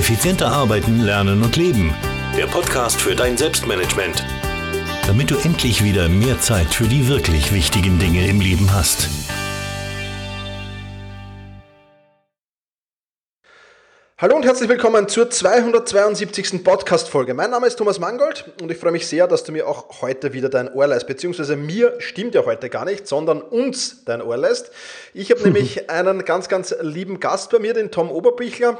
Effizienter arbeiten, lernen und leben. Der Podcast für dein Selbstmanagement. Damit du endlich wieder mehr Zeit für die wirklich wichtigen Dinge im Leben hast. Hallo und herzlich willkommen zur 272. Podcast-Folge. Mein Name ist Thomas Mangold und ich freue mich sehr, dass du mir auch heute wieder dein Ohr leist, beziehungsweise mir stimmt ja heute gar nicht, sondern uns dein Ohr lässt. Ich habe nämlich einen ganz, ganz lieben Gast bei mir, den Tom Oberbichler.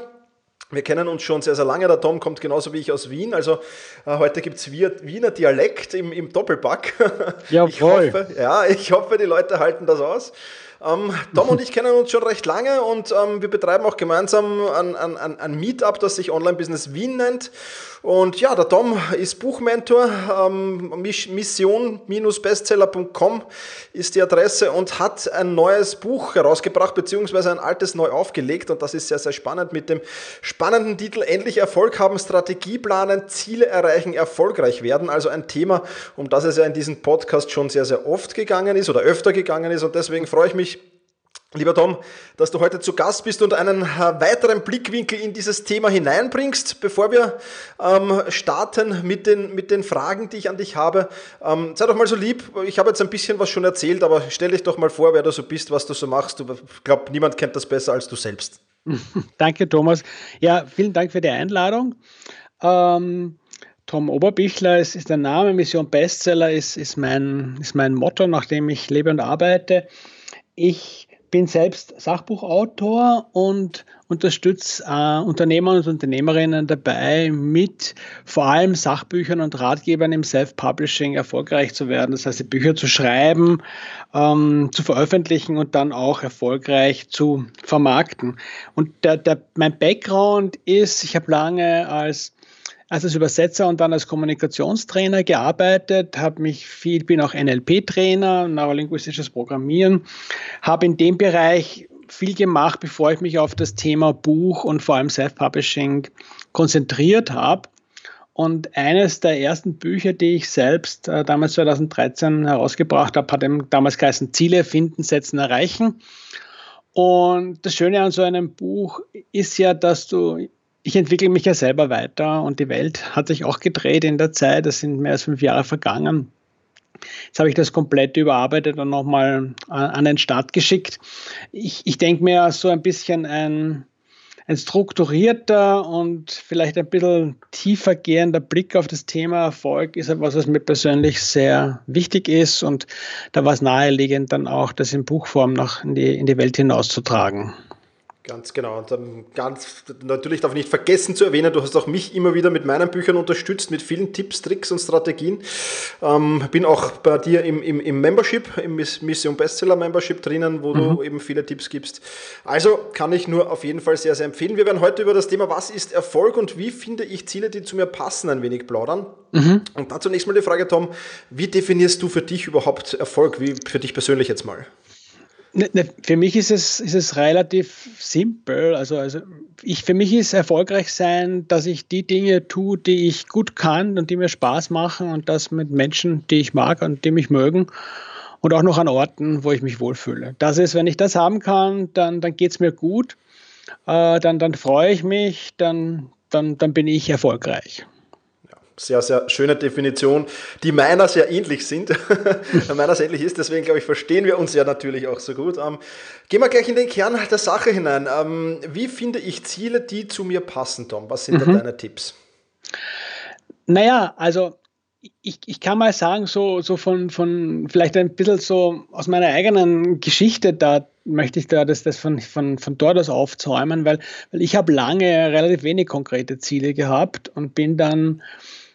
Wir kennen uns schon sehr, sehr lange. Der Tom kommt genauso wie ich aus Wien. Also äh, heute gibt es Wiener Dialekt im, im Doppelpack. Jawohl. Ich hoffe, ja, ich hoffe, die Leute halten das aus. Ähm, Tom und ich kennen uns schon recht lange und ähm, wir betreiben auch gemeinsam ein, ein, ein Meetup, das sich Online Business Wien nennt. Und ja, der Tom ist Buchmentor. Ähm, Mission-bestseller.com ist die Adresse und hat ein neues Buch herausgebracht, beziehungsweise ein altes neu aufgelegt. Und das ist sehr, sehr spannend mit dem spannenden Titel Endlich Erfolg haben, Strategie planen, Ziele erreichen, erfolgreich werden. Also ein Thema, um das es ja in diesem Podcast schon sehr, sehr oft gegangen ist oder öfter gegangen ist. Und deswegen freue ich mich, Lieber Tom, dass du heute zu Gast bist und einen äh, weiteren Blickwinkel in dieses Thema hineinbringst. Bevor wir ähm, starten mit den, mit den Fragen, die ich an dich habe, ähm, sei doch mal so lieb. Ich habe jetzt ein bisschen was schon erzählt, aber stell dich doch mal vor, wer du so bist, was du so machst. Ich glaube, niemand kennt das besser als du selbst. Danke, Thomas. Ja, vielen Dank für die Einladung. Ähm, Tom Oberbichler ist, ist der Name, Mission Bestseller ist, ist, mein, ist mein Motto, nach dem ich lebe und arbeite. Ich bin selbst Sachbuchautor und unterstütze äh, Unternehmer und Unternehmerinnen dabei, mit vor allem Sachbüchern und Ratgebern im Self-Publishing erfolgreich zu werden. Das heißt, Bücher zu schreiben, ähm, zu veröffentlichen und dann auch erfolgreich zu vermarkten. Und der, der, mein Background ist, ich habe lange als als Übersetzer und dann als Kommunikationstrainer gearbeitet, habe mich viel, bin auch NLP-Trainer, neurolinguistisches Programmieren, habe in dem Bereich viel gemacht, bevor ich mich auf das Thema Buch und vor allem Self-Publishing konzentriert habe. Und eines der ersten Bücher, die ich selbst äh, damals 2013 herausgebracht habe, hat damals geheißen Ziele finden, setzen, erreichen. Und das Schöne an so einem Buch ist ja, dass du ich entwickle mich ja selber weiter und die Welt hat sich auch gedreht in der Zeit. Es sind mehr als fünf Jahre vergangen. Jetzt habe ich das komplett überarbeitet und nochmal an den Start geschickt. Ich, ich denke mir so ein bisschen ein, ein strukturierter und vielleicht ein bisschen tiefer gehender Blick auf das Thema Erfolg ist etwas, was mir persönlich sehr wichtig ist und da war es naheliegend, dann auch das in Buchform noch in die, in die Welt hinauszutragen. Ganz genau. Und dann ganz, natürlich darf ich nicht vergessen zu erwähnen, du hast auch mich immer wieder mit meinen Büchern unterstützt, mit vielen Tipps, Tricks und Strategien. Ähm, bin auch bei dir im, im, im Membership, im Mission Bestseller Membership drinnen, wo mhm. du eben viele Tipps gibst. Also kann ich nur auf jeden Fall sehr, sehr empfehlen. Wir werden heute über das Thema, was ist Erfolg und wie finde ich Ziele, die zu mir passen, ein wenig plaudern. Mhm. Und dazu nächstes Mal die Frage, Tom, wie definierst du für dich überhaupt Erfolg? Wie für dich persönlich jetzt mal? Ne, ne, für mich ist es, ist es relativ simpel. Also, also ich, für mich ist erfolgreich sein, dass ich die Dinge tue, die ich gut kann und die mir Spaß machen und das mit Menschen, die ich mag und die mich mögen und auch noch an Orten, wo ich mich wohlfühle. Das ist, wenn ich das haben kann, dann, dann geht es mir gut, äh, dann, dann freue ich mich, dann, dann, dann bin ich erfolgreich sehr, sehr schöne Definition, die meiner sehr ähnlich sind. meiner sehr ähnlich ist, deswegen glaube ich, verstehen wir uns ja natürlich auch so gut. Ähm, gehen wir gleich in den Kern der Sache hinein. Ähm, wie finde ich Ziele, die zu mir passen, Tom? Was sind mhm. da deine Tipps? Naja, also ich, ich kann mal sagen, so, so von, von vielleicht ein bisschen so aus meiner eigenen Geschichte, da möchte ich da das, das von, von, von dort aus aufzäumen, weil, weil ich habe lange relativ wenig konkrete Ziele gehabt und bin dann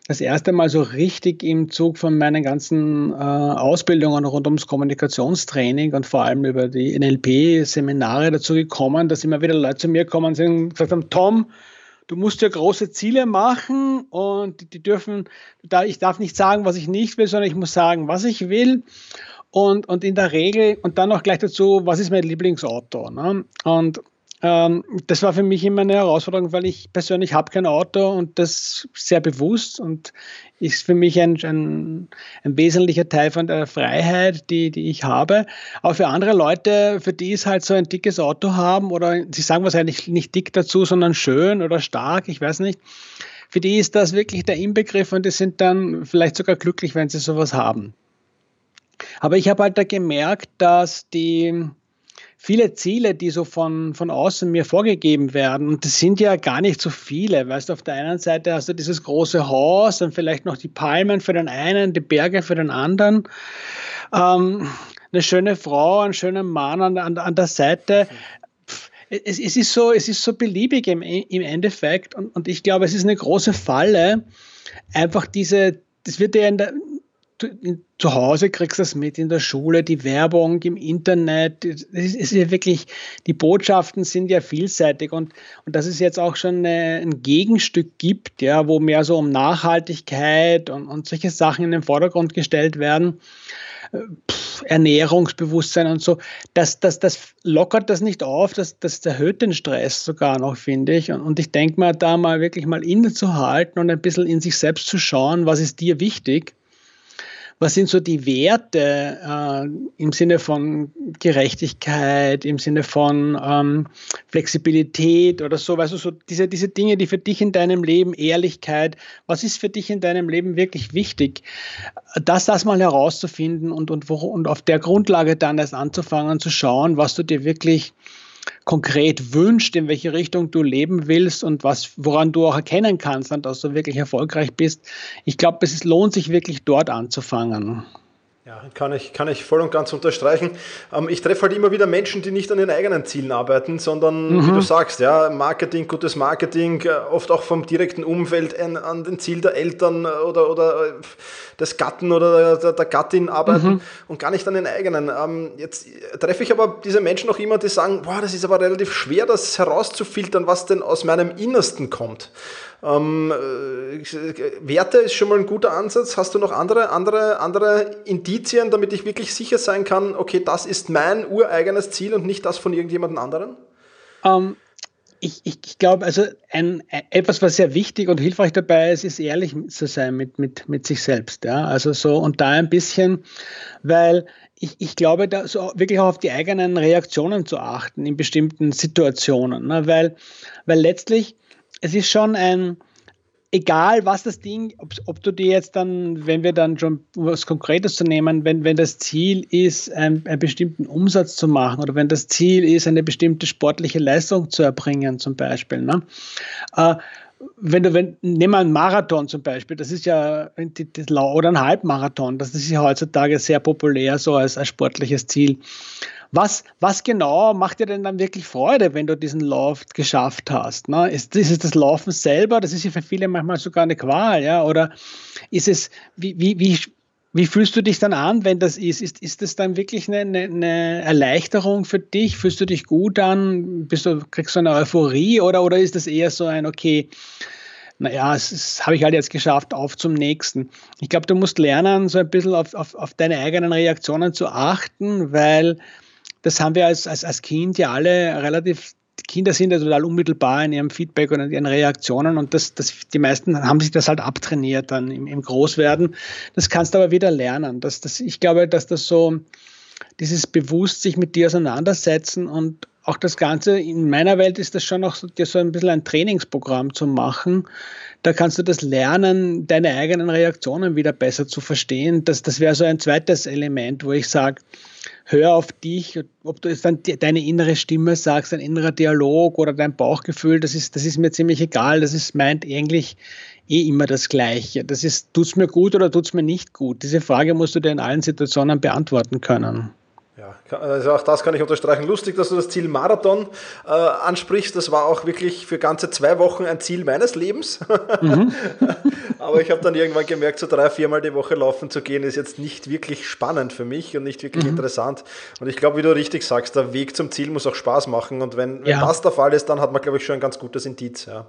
das erste Mal so richtig im Zug von meinen ganzen äh, Ausbildungen rund ums Kommunikationstraining und vor allem über die NLP-Seminare dazu gekommen, dass immer wieder Leute zu mir kommen und gesagt haben, Tom, du musst ja große Ziele machen und die dürfen, ich darf nicht sagen, was ich nicht will, sondern ich muss sagen, was ich will. Und, und in der Regel, und dann noch gleich dazu, was ist mein Lieblingsauto? Ne? Und Ähm, das war für mich immer eine Herausforderung, weil ich persönlich habe kein Auto und das sehr bewusst und ist für mich ein, ein, ein, wesentlicher Teil von der Freiheit, die, die ich habe. Aber für andere Leute, für die es halt so ein dickes Auto haben oder sie sagen wahrscheinlich nicht dick dazu, sondern schön oder stark, ich weiß nicht. Für die ist das wirklich der Inbegriff und die sind dann vielleicht sogar glücklich, wenn sie sowas haben. Aber ich habe halt da gemerkt, dass die, viele Ziele, die so von, von außen mir vorgegeben werden. Und das sind ja gar nicht so viele. Weißt du, auf der einen Seite hast du dieses große Haus und vielleicht noch die Palmen für den einen, die Berge für den anderen. Ähm, eine schöne Frau, einen schönen Mann an, an, an der Seite. Es, es, ist so, es ist so beliebig im, im Endeffekt. Und, und ich glaube, es ist eine große Falle, einfach diese, das wird ja in der, zu Hause kriegst du das mit in der Schule, die Werbung im Internet. Es ist ja wirklich, die Botschaften sind ja vielseitig und, und dass es jetzt auch schon eine, ein Gegenstück gibt, ja, wo mehr so um Nachhaltigkeit und, und solche Sachen in den Vordergrund gestellt werden. Pff, Ernährungsbewusstsein und so, das, das, das lockert das nicht auf, das, das erhöht den Stress sogar noch, finde ich. Und, und ich denke mal, da mal wirklich mal innezuhalten und ein bisschen in sich selbst zu schauen, was ist dir wichtig was sind so die Werte äh, im Sinne von Gerechtigkeit, im Sinne von ähm, Flexibilität oder so, weißt du, so diese, diese Dinge, die für dich in deinem Leben, Ehrlichkeit, was ist für dich in deinem Leben wirklich wichtig? Das, das mal herauszufinden und, und, wo, und auf der Grundlage dann erst anzufangen zu schauen, was du dir wirklich konkret wünscht, in welche Richtung du leben willst und was, woran du auch erkennen kannst, dass du wirklich erfolgreich bist. Ich glaube, es lohnt sich wirklich dort anzufangen. Ja, kann ich, kann ich voll und ganz unterstreichen. Ähm, ich treffe halt immer wieder Menschen, die nicht an ihren eigenen Zielen arbeiten, sondern, mhm. wie du sagst, ja, Marketing, gutes Marketing, äh, oft auch vom direkten Umfeld an, an den Ziel der Eltern oder, oder äh, des Gatten oder der, der Gattin arbeiten mhm. und gar nicht an den eigenen. Ähm, jetzt treffe ich aber diese Menschen auch immer, die sagen, boah, das ist aber relativ schwer, das herauszufiltern, was denn aus meinem Innersten kommt. Ähm, äh, Werte ist schon mal ein guter Ansatz. Hast du noch andere, andere, andere Indizien, damit ich wirklich sicher sein kann, okay, das ist mein ureigenes Ziel und nicht das von irgendjemand anderen? Um, ähm, ich, ich, ich glaube, also ein, etwas, was sehr wichtig und hilfreich dabei ist, ist ehrlich zu sein mit, mit, mit sich selbst. Ja? Also so und da ein bisschen, weil ich, ich glaube, da so wirklich auch auf die eigenen Reaktionen zu achten in bestimmten Situationen. Ne? Weil, weil letztlich es ist schon ein, egal was das Ding, ob, ob, du dir jetzt dann, wenn wir dann schon was Konkretes zu nehmen, wenn, wenn das Ziel ist, einen, einen, bestimmten Umsatz zu machen oder wenn das Ziel ist, eine bestimmte sportliche Leistung zu erbringen, zum Beispiel. Ne? Äh, wenn du, wenn, nehmen wir einen Marathon zum Beispiel, das ist ja, oder ein Halbmarathon, das ist ja heutzutage sehr populär, so als, als sportliches Ziel. Was, was genau macht dir denn dann wirklich Freude, wenn du diesen Lauf geschafft hast? Ne? Ist, ist es das Laufen selber? Das ist ja für viele manchmal sogar eine Qual, ja? Oder ist es, wie, wie, wie, wie fühlst du dich dann an, wenn das ist? Ist, ist das dann wirklich eine, eine, Erleichterung für dich? Fühlst du dich gut an? Bist du, kriegst du eine Euphorie oder, oder ist das eher so ein, okay, naja, das habe ich halt jetzt geschafft, auf zum nächsten. Ich glaube, du musst lernen, so ein bisschen auf, auf, auf deine eigenen Reaktionen zu achten, weil das haben wir als, als, als Kind ja alle relativ Kinder sind ja total unmittelbar in ihrem Feedback und in ihren Reaktionen und das, das, die meisten haben sich das halt abtrainiert dann im, im Großwerden. Das kannst du aber wieder lernen. Das, das, ich glaube, dass das so, dieses bewusst sich mit dir auseinandersetzen und auch das Ganze, in meiner Welt ist das schon noch so, dir so ein bisschen ein Trainingsprogramm zu machen. Da kannst du das lernen, deine eigenen Reaktionen wieder besser zu verstehen. Das, das wäre so ein zweites Element, wo ich sage, hör auf dich, ob du jetzt dann deine innere Stimme sagst, dein innerer Dialog oder dein Bauchgefühl, das ist, das ist mir ziemlich egal. Das ist meint eigentlich eh immer das Gleiche. Das ist, tut's mir gut oder tut's mir nicht gut? Diese Frage musst du dir in allen Situationen beantworten können. Ja, also auch das kann ich unterstreichen. Lustig, dass du das Ziel Marathon äh, ansprichst. Das war auch wirklich für ganze zwei Wochen ein Ziel meines Lebens. Mhm. Aber ich habe dann irgendwann gemerkt, so drei, viermal die Woche laufen zu gehen, ist jetzt nicht wirklich spannend für mich und nicht wirklich mhm. interessant. Und ich glaube, wie du richtig sagst, der Weg zum Ziel muss auch Spaß machen. Und wenn, wenn ja. das der Fall ist, dann hat man, glaube ich, schon ein ganz gutes Indiz. Ja.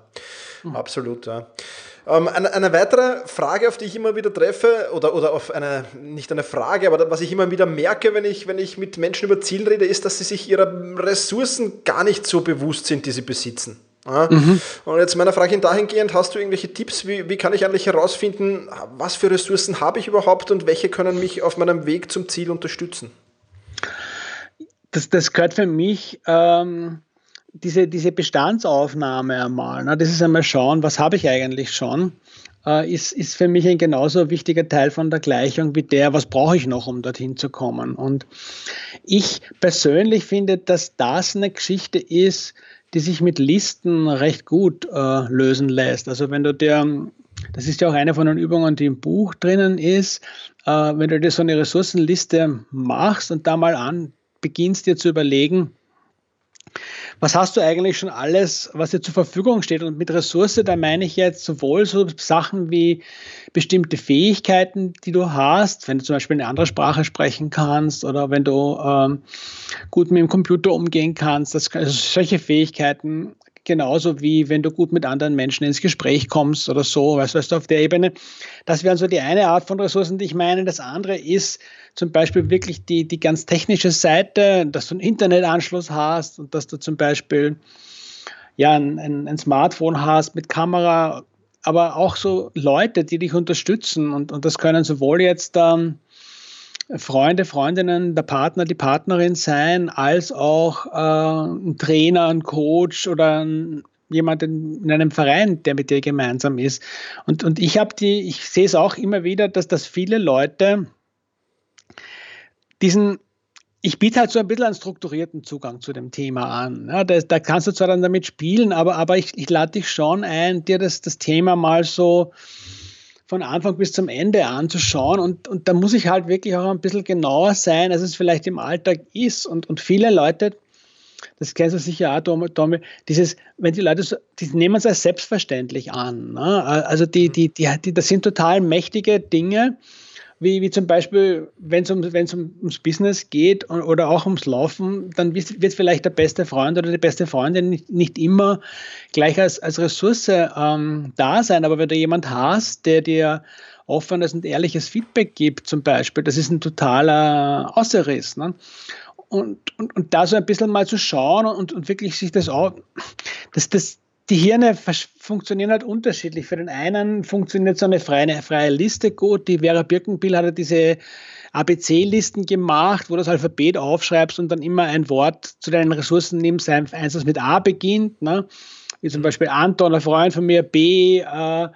Mhm. Absolut, ja. Ähm, eine, eine, weitere Frage, auf die ich immer wieder treffe, oder, oder auf eine, nicht eine Frage, aber was ich immer wieder merke, wenn ich, wenn ich mit Menschen über Ziel rede, ist, dass sie sich ihrer Ressourcen gar nicht so bewusst sind, die sie besitzen. Ja? Mhm. Und jetzt meine Frage dahingehend, hast du irgendwelche Tipps, wie, wie kann ich eigentlich herausfinden, was für Ressourcen habe ich überhaupt und welche können mich auf meinem Weg zum Ziel unterstützen? Das, das gehört für mich ähm, diese, diese Bestandsaufnahme einmal. Ne? Das ist einmal schauen, was habe ich eigentlich schon, äh, ist, ist für mich ein genauso wichtiger Teil von der Gleichung wie der, was brauche ich noch, um dorthin zu kommen. Und ich persönlich finde, dass das eine Geschichte ist, die sich mit Listen recht gut äh, lösen lässt. Also wenn du dir, das ist ja auch eine von den Übungen, die im Buch drinnen ist, äh, wenn du dir so eine Ressourcenliste machst und da mal an beginnst dir zu überlegen, was hast du eigentlich schon alles, was dir zur Verfügung steht? Und mit Ressource, da meine ich jetzt sowohl so Sachen wie bestimmte Fähigkeiten, die du hast, wenn du zum Beispiel eine andere Sprache sprechen kannst oder wenn du ähm, gut mit dem Computer umgehen kannst, das, also solche Fähigkeiten, genauso wie wenn du gut mit anderen Menschen ins Gespräch kommst oder so, weißt, weißt du, auf der Ebene. Das wären so die eine Art von Ressourcen, die ich meine. Das andere ist zum Beispiel wirklich die, die ganz technische Seite, dass du einen Internetanschluss hast und dass du zum Beispiel ja, ein, ein, Smartphone hast mit Kamera, aber auch so Leute, die dich unterstützen. Und, und das können sowohl jetzt ähm, Freunde, Freundinnen, der Partner, die Partnerin sein, als auch äh, ein Trainer, ein Coach oder ein, jemand in, in, einem Verein, der mit dir gemeinsam ist. Und, und ich habe die, ich sehe es auch immer wieder, dass das viele Leute diesen ich biete halt so ein bisschen einen strukturierten Zugang zu dem Thema an. Ja, da, da, kannst du zwar dann damit spielen, aber, aber ich, ich lade dich schon ein, dir das, das Thema mal so von Anfang bis zum Ende anzuschauen. Und, und da muss ich halt wirklich auch ein bisschen genauer sein, als es vielleicht im Alltag ist. Und, und viele Leute, das kennst du sicher auch, Tommy, dieses, wenn die Leute, so, die nehmen es als selbstverständlich an. Ne? Also die, die, die, die, das sind total mächtige Dinge wie, wie zum Beispiel, wenn es um, wenn's um, ums Business geht oder auch ums Laufen, dann wird vielleicht der beste Freund oder die beste Freundin nicht, nicht immer gleich als, als Ressource ähm, da sein. Aber wenn du jemand hast, der dir offenes und ehrliches Feedback gibt, zum Beispiel, das ist ein totaler Außerriss. Ne? Und, und, und da so ein bisschen mal zu schauen und, und wirklich sich das auch, das, das, die Hirne funktionieren halt unterschiedlich. Für den einen funktioniert so eine freie, freie Liste gut. Die Vera Birkenbill hat ja diese ABC-Listen gemacht, wo du das Alphabet aufschreibst und dann immer ein Wort zu deinen Ressourcen nimmst, eins, das mit A beginnt. Ne? Wie zum Beispiel Anton, ein Freund von mir, B, äh,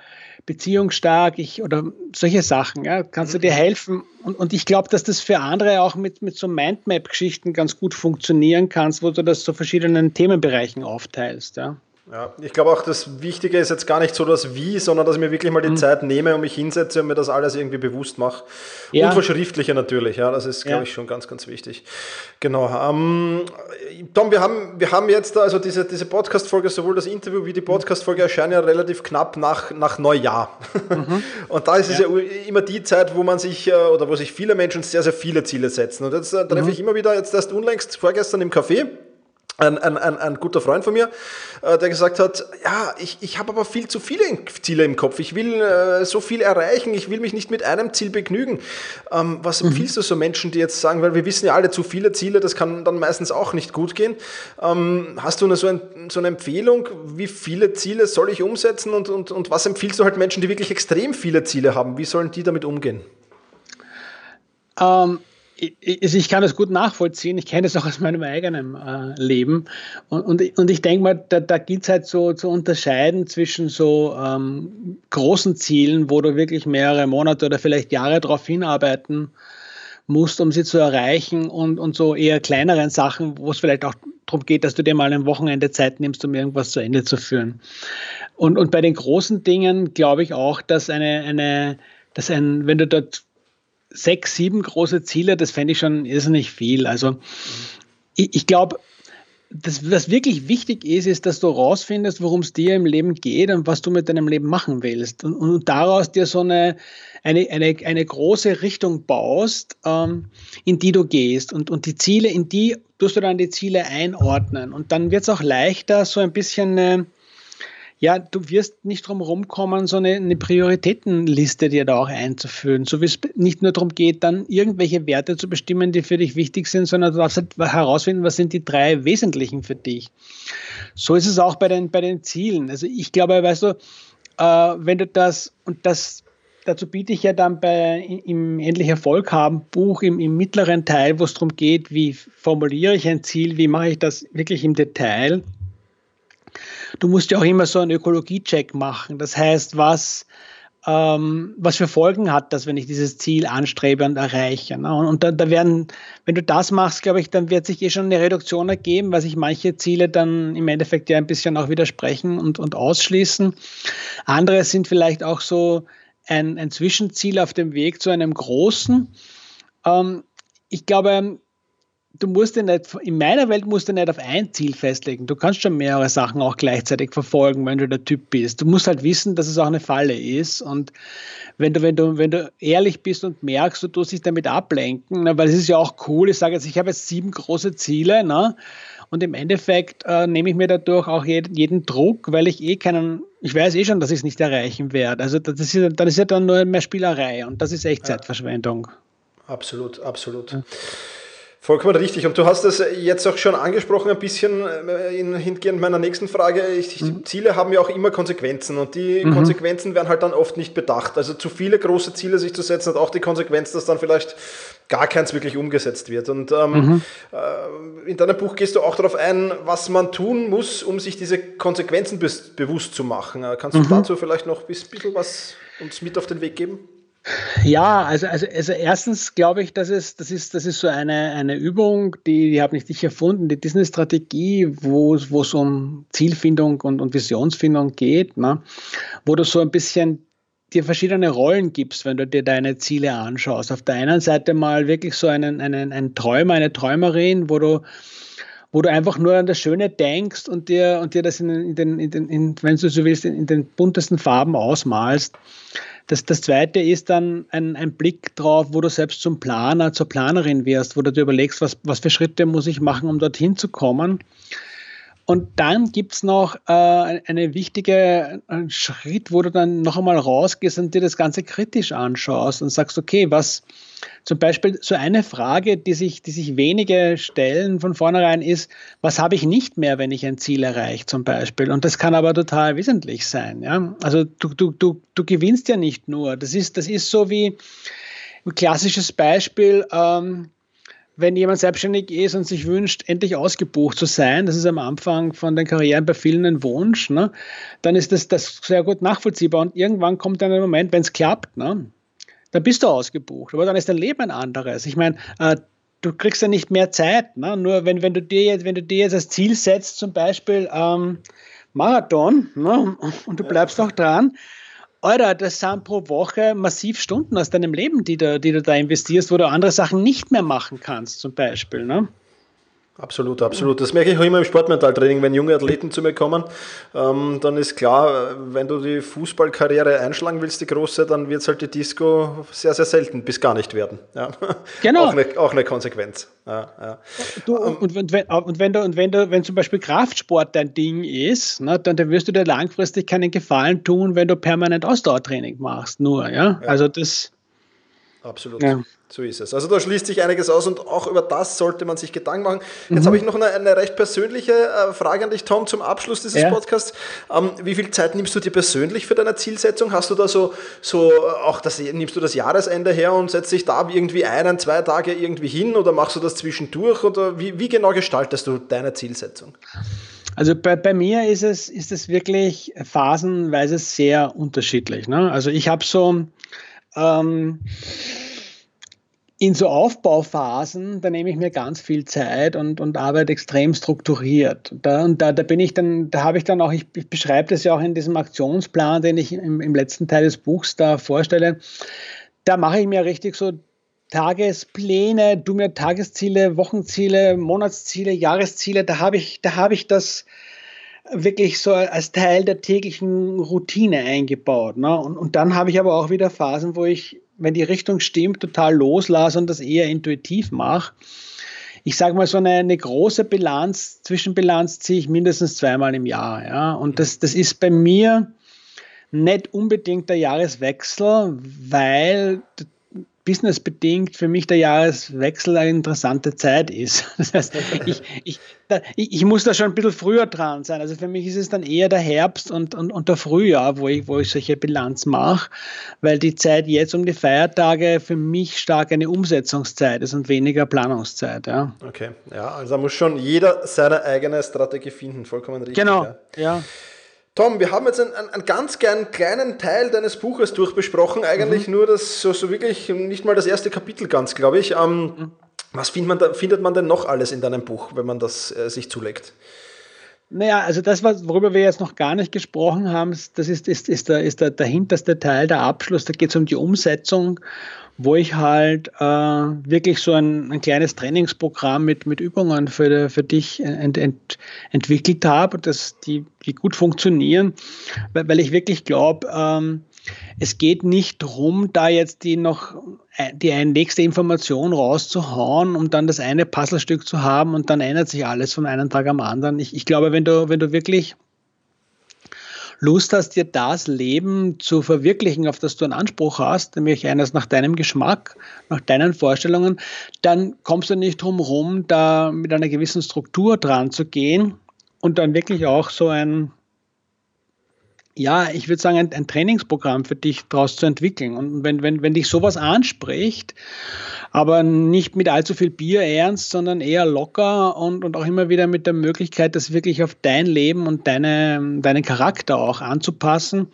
beziehungsstark, ich, oder solche Sachen. Ja? Kannst du dir helfen? Und, und ich glaube, dass das für andere auch mit, mit so Mindmap-Geschichten ganz gut funktionieren kannst, wo du das zu verschiedenen Themenbereichen aufteilst. Ja? Ja, ich glaube auch, das Wichtige ist jetzt gar nicht so das Wie, sondern dass ich mir wirklich mal die mhm. Zeit nehme und mich hinsetze und mir das alles irgendwie bewusst mache. Ja. Und verschriftliche natürlich, ja, das ist, glaube ja. ich, schon ganz, ganz wichtig. Genau. Ähm, Tom, wir haben, wir haben jetzt, also diese, diese Podcast-Folge, sowohl das Interview wie die Podcast-Folge erscheinen ja relativ knapp nach, nach Neujahr. Mhm. Und da ist es ja. ja. immer die Zeit, wo man sich, äh, oder wo sich viele Menschen sehr, sehr viele Ziele setzen. Und jetzt äh, treffe mhm. ich immer wieder, jetzt erst unlängst, vorgestern im Café, ein, ein, ein, ein, guter Freund von mir, äh, der gesagt hat, ja, ich, ich habe aber viel zu viele Ziele im Kopf. Ich will äh, so viel erreichen, ich will mich nicht mit einem Ziel begnügen. Ähm, was mhm. empfiehlst du so Menschen, die jetzt sagen, weil wir wissen ja alle, zu viele Ziele, das kann dann meistens auch nicht gut gehen. Ähm, hast du eine, so, ein, so, eine Empfehlung, wie viele Ziele soll ich umsetzen und, und, und was empfiehlst du halt Menschen, die wirklich extrem viele Ziele haben? Wie sollen die damit umgehen? Ähm, also ich kann das gut nachvollziehen. Ich kenne das auch aus meinem eigenen äh, Leben. Und, und, und ich denke mal, da, da gilt es halt so zu unterscheiden zwischen so ähm, großen Zielen, wo du wirklich mehrere Monate oder vielleicht Jahre darauf hinarbeiten musst, um sie zu erreichen, und, und so eher kleineren Sachen, wo es vielleicht auch darum geht, dass du dir mal ein Wochenende Zeit nimmst, um irgendwas zu Ende zu führen. Und, und bei den großen Dingen glaube ich auch, dass eine, eine dass ein, wenn du dort sechs, sieben große Ziele, das fände ich schon irrsinnig viel. Also ich, ich glaube, das, was wirklich wichtig ist, ist, dass du rausfindest, worum es dir im Leben geht und was du mit deinem Leben machen willst. Und, und daraus dir so eine, eine, eine, eine große Richtung baust, ähm, in die du gehst. Und, und die Ziele, in die tust du dann die Ziele einordnen. Und dann wird es auch leichter, so ein bisschen eine, ja, du wirst nicht drum rumkommen, so eine, eine, Prioritätenliste dir da auch einzuführen. So wie es nicht nur darum geht, dann irgendwelche Werte zu bestimmen, die für dich wichtig sind, sondern du darfst halt herausfinden, was sind die drei wesentlichen für dich. So ist es auch bei den, bei den Zielen. Also ich glaube, weißt du, äh, wenn du das, und das dazu biete ich ja dann bei im Endlich Erfolg haben Buch im, im mittleren Teil, wo es darum geht, wie formuliere ich ein Ziel, wie mache ich das wirklich im Detail du musst ja auch immer so einen Ökologie-Check machen. Das heißt, was, ähm, was für Folgen hat das, wenn ich dieses Ziel anstrebe und erreiche. Ne? Und, und da, da, werden, wenn du das machst, glaube ich, dann wird sich eh schon eine Reduktion ergeben, weil sich manche Ziele dann im Endeffekt ja ein bisschen auch widersprechen und, und ausschließen. Andere sind vielleicht auch so ein, ein Zwischenziel auf dem Weg zu einem großen. Ähm, ich glaube, du musst ja nicht, in meiner Welt musst du nicht auf ein Ziel festlegen. Du kannst schon mehrere Sachen auch gleichzeitig verfolgen, wenn du der Typ bist. Du musst halt wissen, dass es auch eine Falle ist. Und wenn du, wenn du, wenn du ehrlich bist und merkst, du tust dich damit ablenken, weil es ist ja auch cool, ich sage jetzt, ich habe jetzt sieben große Ziele, ne? Und im Endeffekt äh, nehme ich mir dadurch auch jeden, jeden Druck, weil ich eh keinen, ich weiß eh schon, dass ich es nicht erreichen werde. Also das ist, das ist ja dann nur mehr Spielerei und das ist echt. Zeitverschwendung. Absolut, absolut. Ja. Vollkommen richtig. Und du hast es jetzt auch schon angesprochen, ein bisschen äh, in, hingehend meiner nächsten Frage. Ich, mhm. Ziele haben ja auch immer Konsequenzen und die mhm. Konsequenzen werden halt dann oft nicht bedacht. Also zu viele große Ziele sich zu setzen hat auch die Konsequenz, dass dann vielleicht gar keins wirklich umgesetzt wird. Und ähm, mhm. äh, in deinem Buch gehst du auch darauf ein, was man tun muss, um sich diese Konsequenzen bewusst zu machen. Äh, kannst du mhm. dazu vielleicht noch ein bisschen was uns mit auf den Weg geben? Ja, also, also, also erstens glaube ich, dass es, das ist, das ist so eine, eine Übung, die, die habe nicht ich erfunden, die Disney-Strategie, wo, wo es um Zielfindung und, und Visionsfindung geht, ne? wo du so ein bisschen dir verschiedene Rollen gibst, wenn du dir deine Ziele anschaust. Auf der einen Seite mal wirklich so einen, einen, einen Träumer, eine Träumerin, wo du wo du einfach nur an das Schöne denkst und dir, und dir das in, in den, in den in, wenn du so willst, in, in den buntesten Farben ausmalst. Das, das zweite ist dann ein, ein Blick drauf, wo du selbst zum Planer, zur Planerin wirst, wo du dir überlegst, was, was für Schritte muss ich machen, um dorthin zu kommen. Und dann gibt es noch äh, eine wichtige Schritt, wo du dann noch einmal rausgehst und dir das Ganze kritisch anschaust und sagst, okay, was zum Beispiel so eine Frage, die sich, die sich wenige stellen von vornherein ist, was habe ich nicht mehr, wenn ich ein Ziel erreiche zum Beispiel? Und das kann aber total wesentlich sein. Ja? Also du, du, du, du gewinnst ja nicht nur. Das ist, das ist so wie ein klassisches Beispiel. Ähm, wenn jemand selbstständig ist und sich wünscht, endlich ausgebucht zu sein, das ist am Anfang von den Karrieren bei vielen ein Wunsch, ne, dann ist das, das sehr gut nachvollziehbar. Und irgendwann kommt dann ein Moment, wenn es klappt, ne, dann bist du ausgebucht. Aber dann ist dein Leben ein anderes. Ich meine, äh, du kriegst ja nicht mehr Zeit. Ne? Nur wenn, wenn, du dir jetzt, wenn du dir jetzt als Ziel setzt, zum Beispiel ähm, Marathon, ne? und du bleibst auch dran, Alter, das sind pro Woche massiv Stunden aus deinem Leben, die du, die du da investierst, wo du andere Sachen nicht mehr machen kannst, zum Beispiel. Ne? Absolut, absolut. Das merke ich auch immer im Sportmentaltraining, wenn junge Athleten zu mir kommen, ähm, dann ist klar, wenn du die Fußballkarriere einschlagen willst, die große, dann wird es halt die Disco sehr, sehr selten bis gar nicht werden. Ja. Genau. auch, eine, auch eine Konsequenz. Ja, ja. Du, und, und, wenn, und, wenn, du, und wenn du, wenn zum Beispiel Kraftsport dein Ding ist, ne, dann, dann wirst du dir langfristig keinen Gefallen tun, wenn du permanent Ausdauertraining machst. Nur, ja. Also das. Absolut. Ja. So ist es. Also da schließt sich einiges aus und auch über das sollte man sich Gedanken machen. Jetzt mhm. habe ich noch eine, eine, recht persönliche äh, Frage an dich, Tom, zum Abschluss dieses ja. Podcasts. Ähm, wie viel Zeit nimmst du dir persönlich für deine Zielsetzung? Hast du da so, so äh, auch das, nimmst du das Jahresende her und setzt dich da irgendwie einen, zwei Tage irgendwie hin oder machst du das zwischendurch oder wie, wie genau gestaltest du deine Zielsetzung? Also bei, bei mir ist es, ist es wirklich phasenweise sehr unterschiedlich. Ne? Also ich habe so ähm, in so Aufbauphasen, da nehme ich mir ganz viel Zeit und, und arbeite extrem strukturiert. Da, und da, da bin ich dann, da habe ich dann auch, ich, ich beschreibe das ja auch in diesem Aktionsplan, den ich im, im letzten Teil des Buchs da vorstelle. Da mache ich mir richtig so Tagespläne, du mir Tagesziele, Wochenziele, Monatsziele, Jahresziele, da habe ich, da habe ich das wirklich so als Teil der täglichen Routine eingebaut. Ne? Und, und dann habe ich aber auch wieder Phasen, wo ich wenn die Richtung stimmt, total loslasse und das eher intuitiv mache. ich sage mal, so eine, eine, große Bilanz, Zwischenbilanz ziehe ich mindestens zweimal im Jahr. Ja? Und das, das ist bei mir nicht unbedingt der Jahreswechsel, weil businessbedingt für mich der Jahreswechsel eine interessante Zeit ist. Das heißt, ich, ich, da, ich, muss da schon ein bisschen früher dran sein. Also für mich ist es dann eher der Herbst und, und, und der Frühjahr, wo ich, wo ich solche Bilanz mache, weil die Zeit jetzt um die Feiertage für mich stark eine Umsetzungszeit ist und weniger Planungszeit. Ja. Okay, ja, also da muss schon jeder seine eigene Strategie finden, vollkommen richtig. Genau, ja. ja. Tom, wir haben jetzt einen, einen, ganz kleinen, kleinen Teil deines Buches durchbesprochen, eigentlich mhm. nur das so, so wirklich nicht mal das erste Kapitel ganz, glaube ich. Ähm, mhm. Was findet man, da, findet man denn noch alles in deinem Buch, wenn man das äh, sich zulegt? Naja, also das, worüber wir jetzt noch gar nicht gesprochen haben, das ist, ist, ist, der, ist der, der hinterste Teil, der Abschluss, da geht es um die Umsetzung wo ich halt äh, wirklich so ein, ein, kleines Trainingsprogramm mit, mit Übungen für, für dich ent, ent, entwickelt habe, dass die, die gut funktionieren, weil, weil ich wirklich glaube, ähm, es geht nicht darum, da jetzt die noch äh, die nächste Information rauszuhauen, um dann das eine Puzzlestück zu haben und dann ändert sich alles von einem Tag am anderen. Ich, ich glaube, wenn du, wenn du wirklich Lust hast, dir das Leben zu verwirklichen, auf das du einen Anspruch hast, nämlich eines nach deinem Geschmack, nach deinen Vorstellungen, dann kommst du nicht drum rum, da mit einer gewissen Struktur dran zu gehen und dann wirklich auch so ein ja, ich würde sagen, ein, ein, Trainingsprogramm für dich daraus zu entwickeln. Und wenn, wenn, wenn dich sowas anspricht, aber nicht mit allzu viel Bier ernst, sondern eher locker und, und auch immer wieder mit der Möglichkeit, das wirklich auf dein Leben und deine, deinen Charakter auch anzupassen,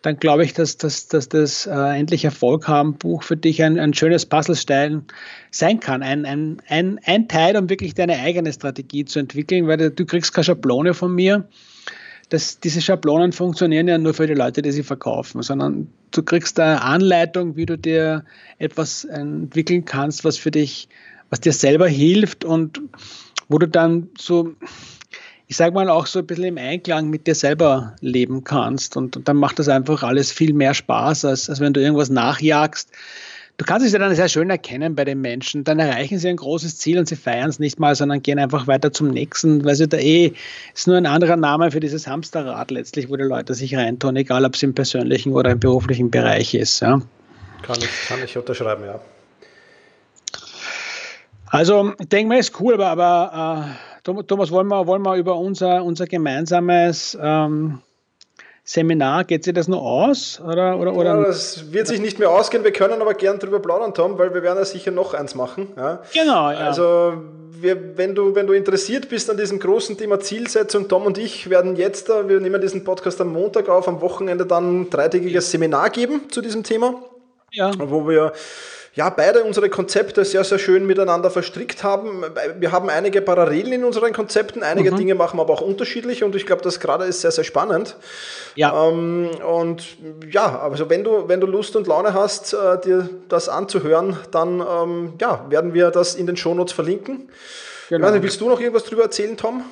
dann glaube ich, dass, dass, dass das äh, endlich Erfolg haben Buch für dich ein, ein schönes Puzzlestein sein kann. Ein, ein, ein, ein Teil, um wirklich deine eigene Strategie zu entwickeln, weil du, du kriegst keine Schablone von mir das, diese Schablonen funktionieren ja nur für die Leute, die sie verkaufen, sondern du kriegst eine Anleitung, wie du dir etwas entwickeln kannst, was für dich, was dir selber hilft und wo du dann so, ich sage mal, auch so ein bisschen im Einklang mit dir selber leben kannst. Und, und dann macht das einfach alles viel mehr Spaß, als, als wenn du irgendwas nachjagst Du kannst es ja dann sehr schön erkennen bei den Menschen. Dann erreichen sie ein großes Ziel und sie feiern es nicht mal, sondern gehen einfach weiter zum nächsten, weil sie da eh ist nur ein anderer Name für dieses Hamsterrad letztlich, wo die Leute sich reintun, egal ob es im persönlichen oder im beruflichen Bereich ist. Ja. Kann, ich, kann ich unterschreiben, ja. Also, ich denke mal, ist cool, aber, aber äh, Thomas, wollen wir, wollen wir über unser, unser gemeinsames ähm, Seminar, geht sich das noch aus? Oder, oder, oder? Ja, das wird sich nicht mehr ausgehen, wir können aber gern drüber plaudern, Tom, weil wir werden ja sicher noch eins machen. Ja. Genau, ja. Also wir, wenn, du, wenn du interessiert bist an diesem großen Thema Zielsetzung, Tom und ich werden jetzt, wir nehmen diesen Podcast am Montag auf, am Wochenende dann ein dreitägiges Seminar geben zu diesem Thema. Ja. Wo wir ja, beide unsere Konzepte sehr, sehr schön miteinander verstrickt haben. Wir haben einige Parallelen in unseren Konzepten, einige mhm. Dinge machen wir aber auch unterschiedlich und ich glaube, das gerade ist sehr, sehr spannend. Ja. Ähm, und ja, also wenn du, wenn du Lust und Laune hast, äh, dir das anzuhören, dann ähm, ja, werden wir das in den Shownotes verlinken. Genau. Nicht, willst du noch irgendwas drüber erzählen, Tom?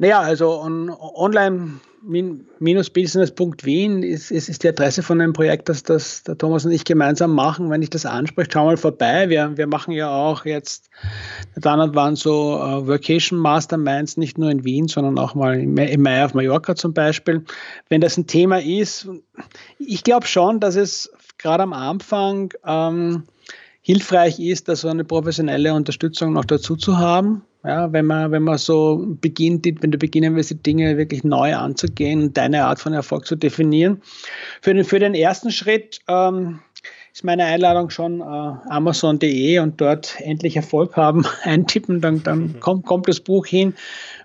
Naja, also on, online business.wien ist, ist, ist die Adresse von einem Projekt, das, das der Thomas und ich gemeinsam machen. Wenn ich das anspreche, schau mal vorbei. Wir, wir machen ja auch jetzt, dann waren so uh, Vacation Masterminds, nicht nur in Wien, sondern auch mal im, im Mai auf Mallorca zum Beispiel. Wenn das ein Thema ist, ich glaube schon, dass es gerade am Anfang ähm, hilfreich ist, da so eine professionelle Unterstützung noch dazu zu haben ja, wenn man, wenn man so beginnt, wenn du beginnen willst, die Dinge wirklich neu anzugehen und deine Art von Erfolg zu definieren. Für den, für den ersten Schritt ähm, ist meine Einladung schon äh, Amazon.de und dort endlich Erfolg haben, eintippen, dann, dann mhm. kommt, kommt das Buch hin.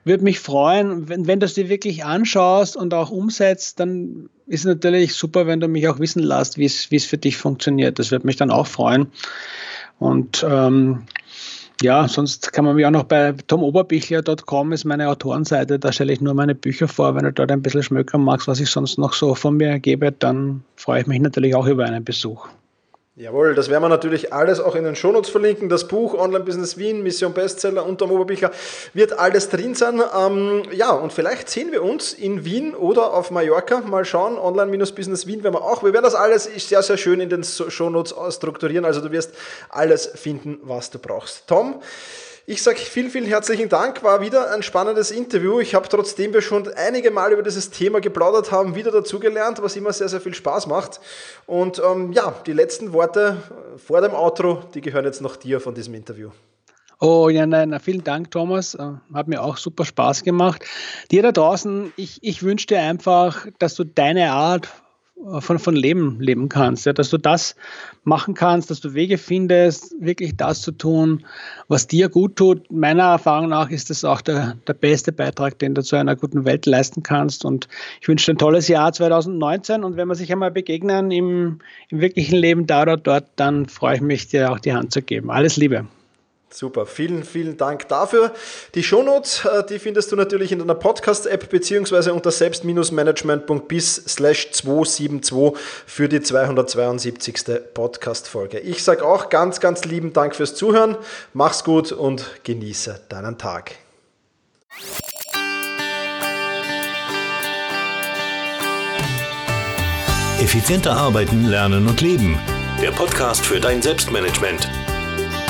Würde mich freuen, wenn, wenn du es dir wirklich anschaust und auch umsetzt, dann ist natürlich super, wenn du mich auch wissen lässt, wie es, wie es für dich funktioniert. Das würde mich dann auch freuen. Und ähm, ja, sonst kann man mich auch noch bei tomoberbichler.com ist meine Autorenseite, da stelle ich nur meine Bücher vor. Wenn du dort ein bisschen schmökern magst, was ich sonst noch so von mir gebe, dann freue ich mich natürlich auch über einen Besuch. Jawohl, das werden wir natürlich alles auch in den Shownotes verlinken. Das Buch Online Business Wien, Mission Bestseller und Tom Oberbichler wird alles drin sein. Ähm, ja, und vielleicht sehen wir uns in Wien oder auf Mallorca. Mal schauen, Online-Business Wien werden wir auch. Wir werden das alles sehr, sehr schön in den Shownotes strukturieren. Also du wirst alles finden, was du brauchst. Tom, Ich sage vielen, vielen herzlichen Dank. War wieder ein spannendes Interview. Ich habe trotzdem wir schon einige Mal über dieses Thema geplaudert haben, wieder dazugelernt, was immer sehr, sehr viel Spaß macht. Und ähm, ja, die letzten Worte vor dem Outro, die gehören jetzt noch dir von diesem Interview. Oh ja, nein, vielen Dank, Thomas. Äh, hat mir auch super Spaß gemacht. Dir da draußen, ich, ich wünsche dir einfach, dass du deine Art von, von Leben leben kannst, ja, dass du das machen kannst, dass du Wege findest, wirklich das zu tun, was dir gut tut. Meiner Erfahrung nach ist das auch der, der beste Beitrag, den du zu einer guten Welt leisten kannst. Und ich wünsche dir ein tolles Jahr 2019. Und wenn wir sich einmal begegnen im, im wirklichen Leben da oder dort, dann freue ich mich, dir auch die Hand zu geben. Alles Liebe. Super, vielen, vielen Dank dafür. Die Shownotes, äh, die findest du natürlich in deiner Podcast-App beziehungsweise unter selbst-management.bis slash 272 für die 272. Podcast-Folge. Ich sage auch ganz, ganz lieben Dank fürs Zuhören. Mach's gut und genieße deinen Tag. Effizienter arbeiten, lernen und leben. Der Podcast für dein Selbstmanagement